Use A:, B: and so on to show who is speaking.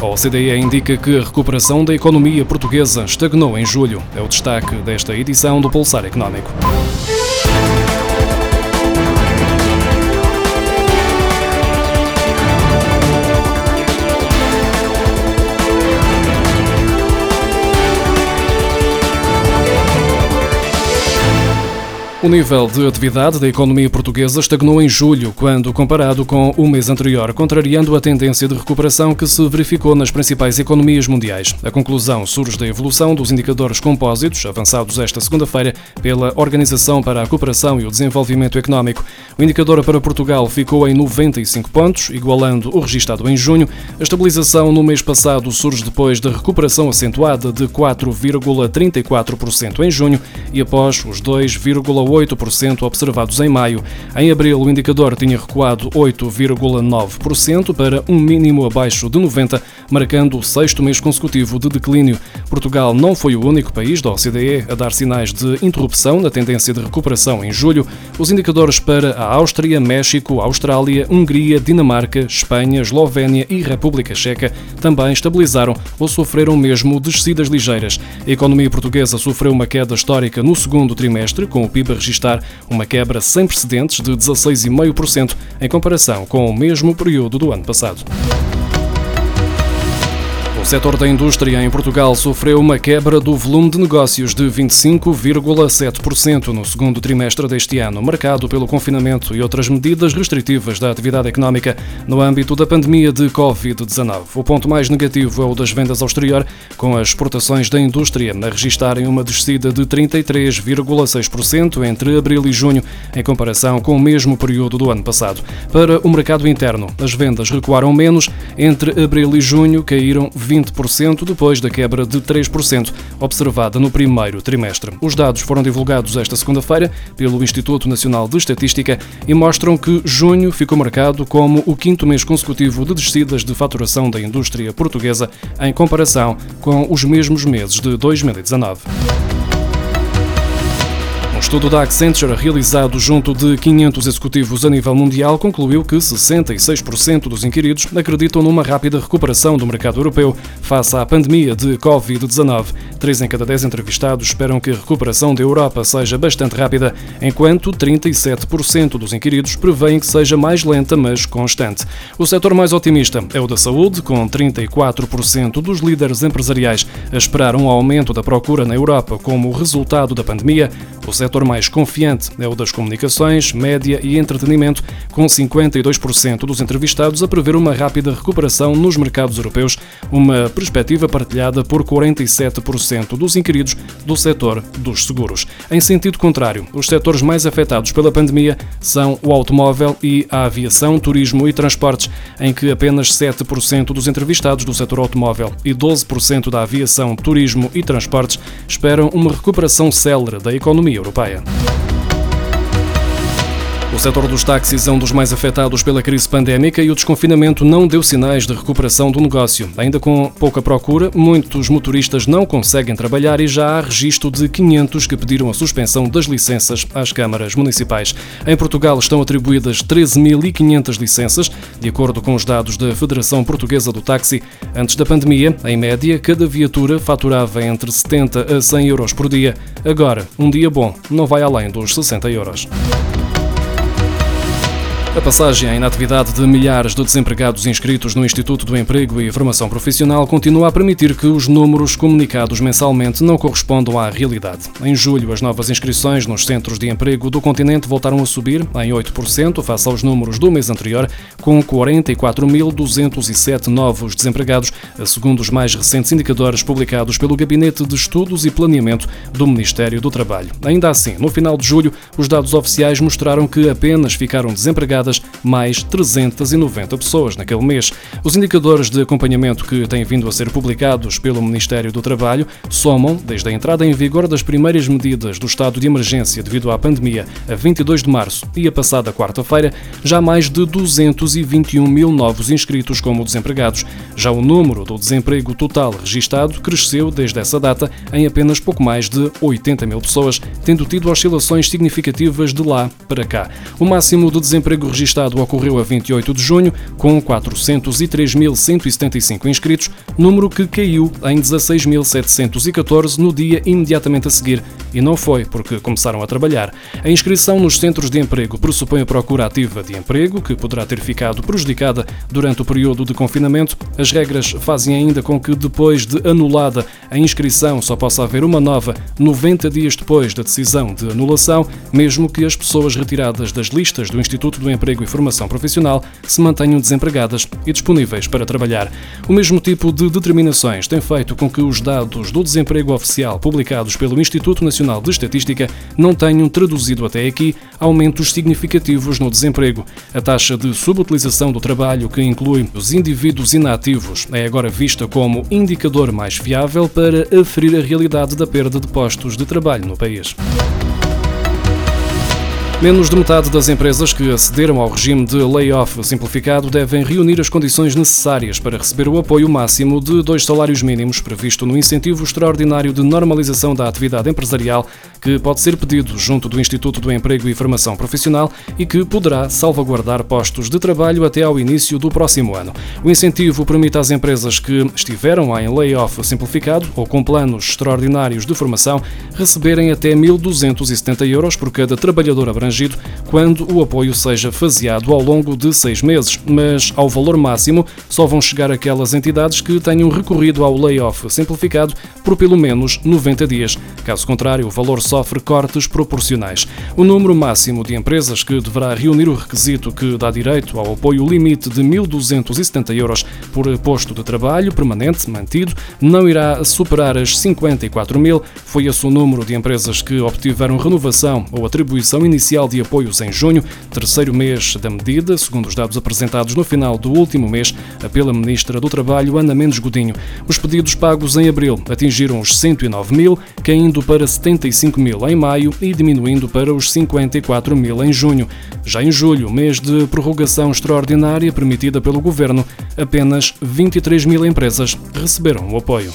A: A OCDE indica que a recuperação da economia portuguesa estagnou em julho. É o destaque desta edição do Pulsar Económico. O nível de atividade da economia portuguesa estagnou em julho, quando comparado com o mês anterior, contrariando a tendência de recuperação que se verificou nas principais economias mundiais. A conclusão surge da evolução dos indicadores compósitos, avançados esta segunda-feira pela Organização para a Cooperação e o Desenvolvimento Económico. O indicador para Portugal ficou em 95 pontos, igualando o registado em junho. A estabilização no mês passado surge depois da recuperação acentuada de 4,34% em junho e após os 2,8% 8% observados em maio. Em abril, o indicador tinha recuado 8,9% para um mínimo abaixo de 90, marcando o sexto mês consecutivo de declínio. Portugal não foi o único país da OCDE a dar sinais de interrupção na tendência de recuperação em julho. Os indicadores para a Áustria, México, Austrália, Hungria, Dinamarca, Espanha, Eslovénia e República Checa também estabilizaram ou sofreram mesmo descidas ligeiras. A economia portuguesa sofreu uma queda histórica no segundo trimestre, com o PIB registrar uma quebra sem precedentes de 16,5% em comparação com o mesmo período do ano passado. Setor da indústria em Portugal sofreu uma quebra do volume de negócios de 25,7% no segundo trimestre deste ano, marcado pelo confinamento e outras medidas restritivas da atividade económica no âmbito da pandemia de Covid-19. O ponto mais negativo é o das vendas ao exterior, com as exportações da indústria a registarem uma descida de 33,6% entre abril e junho, em comparação com o mesmo período do ano passado. Para o mercado interno, as vendas recuaram menos, entre abril e junho caíram 20% depois da quebra de 3% observada no primeiro trimestre. Os dados foram divulgados esta segunda-feira pelo Instituto Nacional de Estatística e mostram que junho ficou marcado como o quinto mês consecutivo de descidas de faturação da indústria portuguesa em comparação com os mesmos meses de 2019. Estudo da Accenture realizado junto de 500 executivos a nível mundial concluiu que 66% dos inquiridos acreditam numa rápida recuperação do mercado europeu face à pandemia de Covid-19. Três em cada dez entrevistados esperam que a recuperação da Europa seja bastante rápida, enquanto 37% dos inquiridos prevêem que seja mais lenta, mas constante. O setor mais otimista é o da saúde, com 34% dos líderes empresariais a esperar um aumento da procura na Europa como resultado da pandemia. O setor mais confiante é o das comunicações, média e entretenimento, com 52% dos entrevistados a prever uma rápida recuperação nos mercados europeus, uma perspectiva partilhada por 47% dos inquiridos do setor dos seguros. Em sentido contrário, os setores mais afetados pela pandemia são o automóvel e a aviação, turismo e transportes, em que apenas 7% dos entrevistados do setor automóvel e 12% da aviação, turismo e transportes esperam uma recuperação célere da economia europeia. O setor dos táxis é um dos mais afetados pela crise pandémica e o desconfinamento não deu sinais de recuperação do negócio. Ainda com pouca procura, muitos motoristas não conseguem trabalhar e já há registro de 500 que pediram a suspensão das licenças às câmaras municipais. Em Portugal estão atribuídas 13.500 licenças, de acordo com os dados da Federação Portuguesa do Táxi. Antes da pandemia, em média, cada viatura faturava entre 70 a 100 euros por dia. Agora, um dia bom não vai além dos 60 euros. A passagem à inatividade de milhares de desempregados inscritos no Instituto do Emprego e Formação Profissional continua a permitir que os números comunicados mensalmente não correspondam à realidade. Em julho, as novas inscrições nos centros de emprego do continente voltaram a subir em 8% face aos números do mês anterior, com 44.207 novos desempregados, segundo os mais recentes indicadores publicados pelo Gabinete de Estudos e Planeamento do Ministério do Trabalho. Ainda assim, no final de julho, os dados oficiais mostraram que apenas ficaram desempregados mais 390 pessoas naquele mês. Os indicadores de acompanhamento que têm vindo a ser publicados pelo Ministério do Trabalho somam, desde a entrada em vigor das primeiras medidas do estado de emergência devido à pandemia a 22 de março e a passada quarta-feira, já mais de 221 mil novos inscritos como desempregados. Já o número do desemprego total registado cresceu desde essa data em apenas pouco mais de 80 mil pessoas, tendo tido oscilações significativas de lá para cá. O máximo de desemprego registado ocorreu a 28 de junho, com 403.175 inscritos, número que caiu em 16.714 no dia imediatamente a seguir, e não foi porque começaram a trabalhar. A inscrição nos centros de emprego pressupõe a procura ativa de emprego, que poderá ter ficado prejudicada durante o período de confinamento. As regras fazem ainda com que, depois de anulada a inscrição, só possa haver uma nova 90 dias depois da decisão de anulação, mesmo que as pessoas retiradas das listas do Instituto do Emprego e Formação Profissional se mantenham desempregadas e disponíveis para trabalhar. O mesmo tipo de determinações tem feito com que os dados do desemprego oficial publicados pelo Instituto Nacional de Estatística não tenham traduzido até aqui aumentos significativos no desemprego. A taxa de subutilização do trabalho, que inclui os indivíduos inativos, é agora vista como indicador mais fiável para aferir a realidade da perda de postos de trabalho no país. Menos de metade das empresas que acederam ao regime de layoff simplificado devem reunir as condições necessárias para receber o apoio máximo de dois salários mínimos previsto no incentivo extraordinário de normalização da atividade empresarial que pode ser pedido junto do Instituto do Emprego e Formação Profissional e que poderá salvaguardar postos de trabalho até ao início do próximo ano. O incentivo permite às empresas que estiveram em layoff simplificado ou com planos extraordinários de formação receberem até 1.270 euros por cada trabalhador abrangido abrangido quando o apoio seja faseado ao longo de seis meses, mas ao valor máximo só vão chegar aquelas entidades que tenham recorrido ao layoff simplificado por pelo menos 90 dias. Caso contrário, o valor sofre cortes proporcionais. O número máximo de empresas que deverá reunir o requisito que dá direito ao apoio limite de 1.270 euros por posto de trabalho permanente mantido não irá superar as 54 mil. Foi esse o número de empresas que obtiveram renovação ou atribuição inicial de apoios em junho, terceiro mês da medida, segundo os dados apresentados no final do último mês pela Ministra do Trabalho, Ana Mendes Godinho. Os pedidos pagos em abril atingiram os 109 mil, caindo para 75 mil em maio e diminuindo para os 54 mil em junho. Já em julho, mês de prorrogação extraordinária permitida pelo Governo, apenas 23 mil empresas receberam o apoio.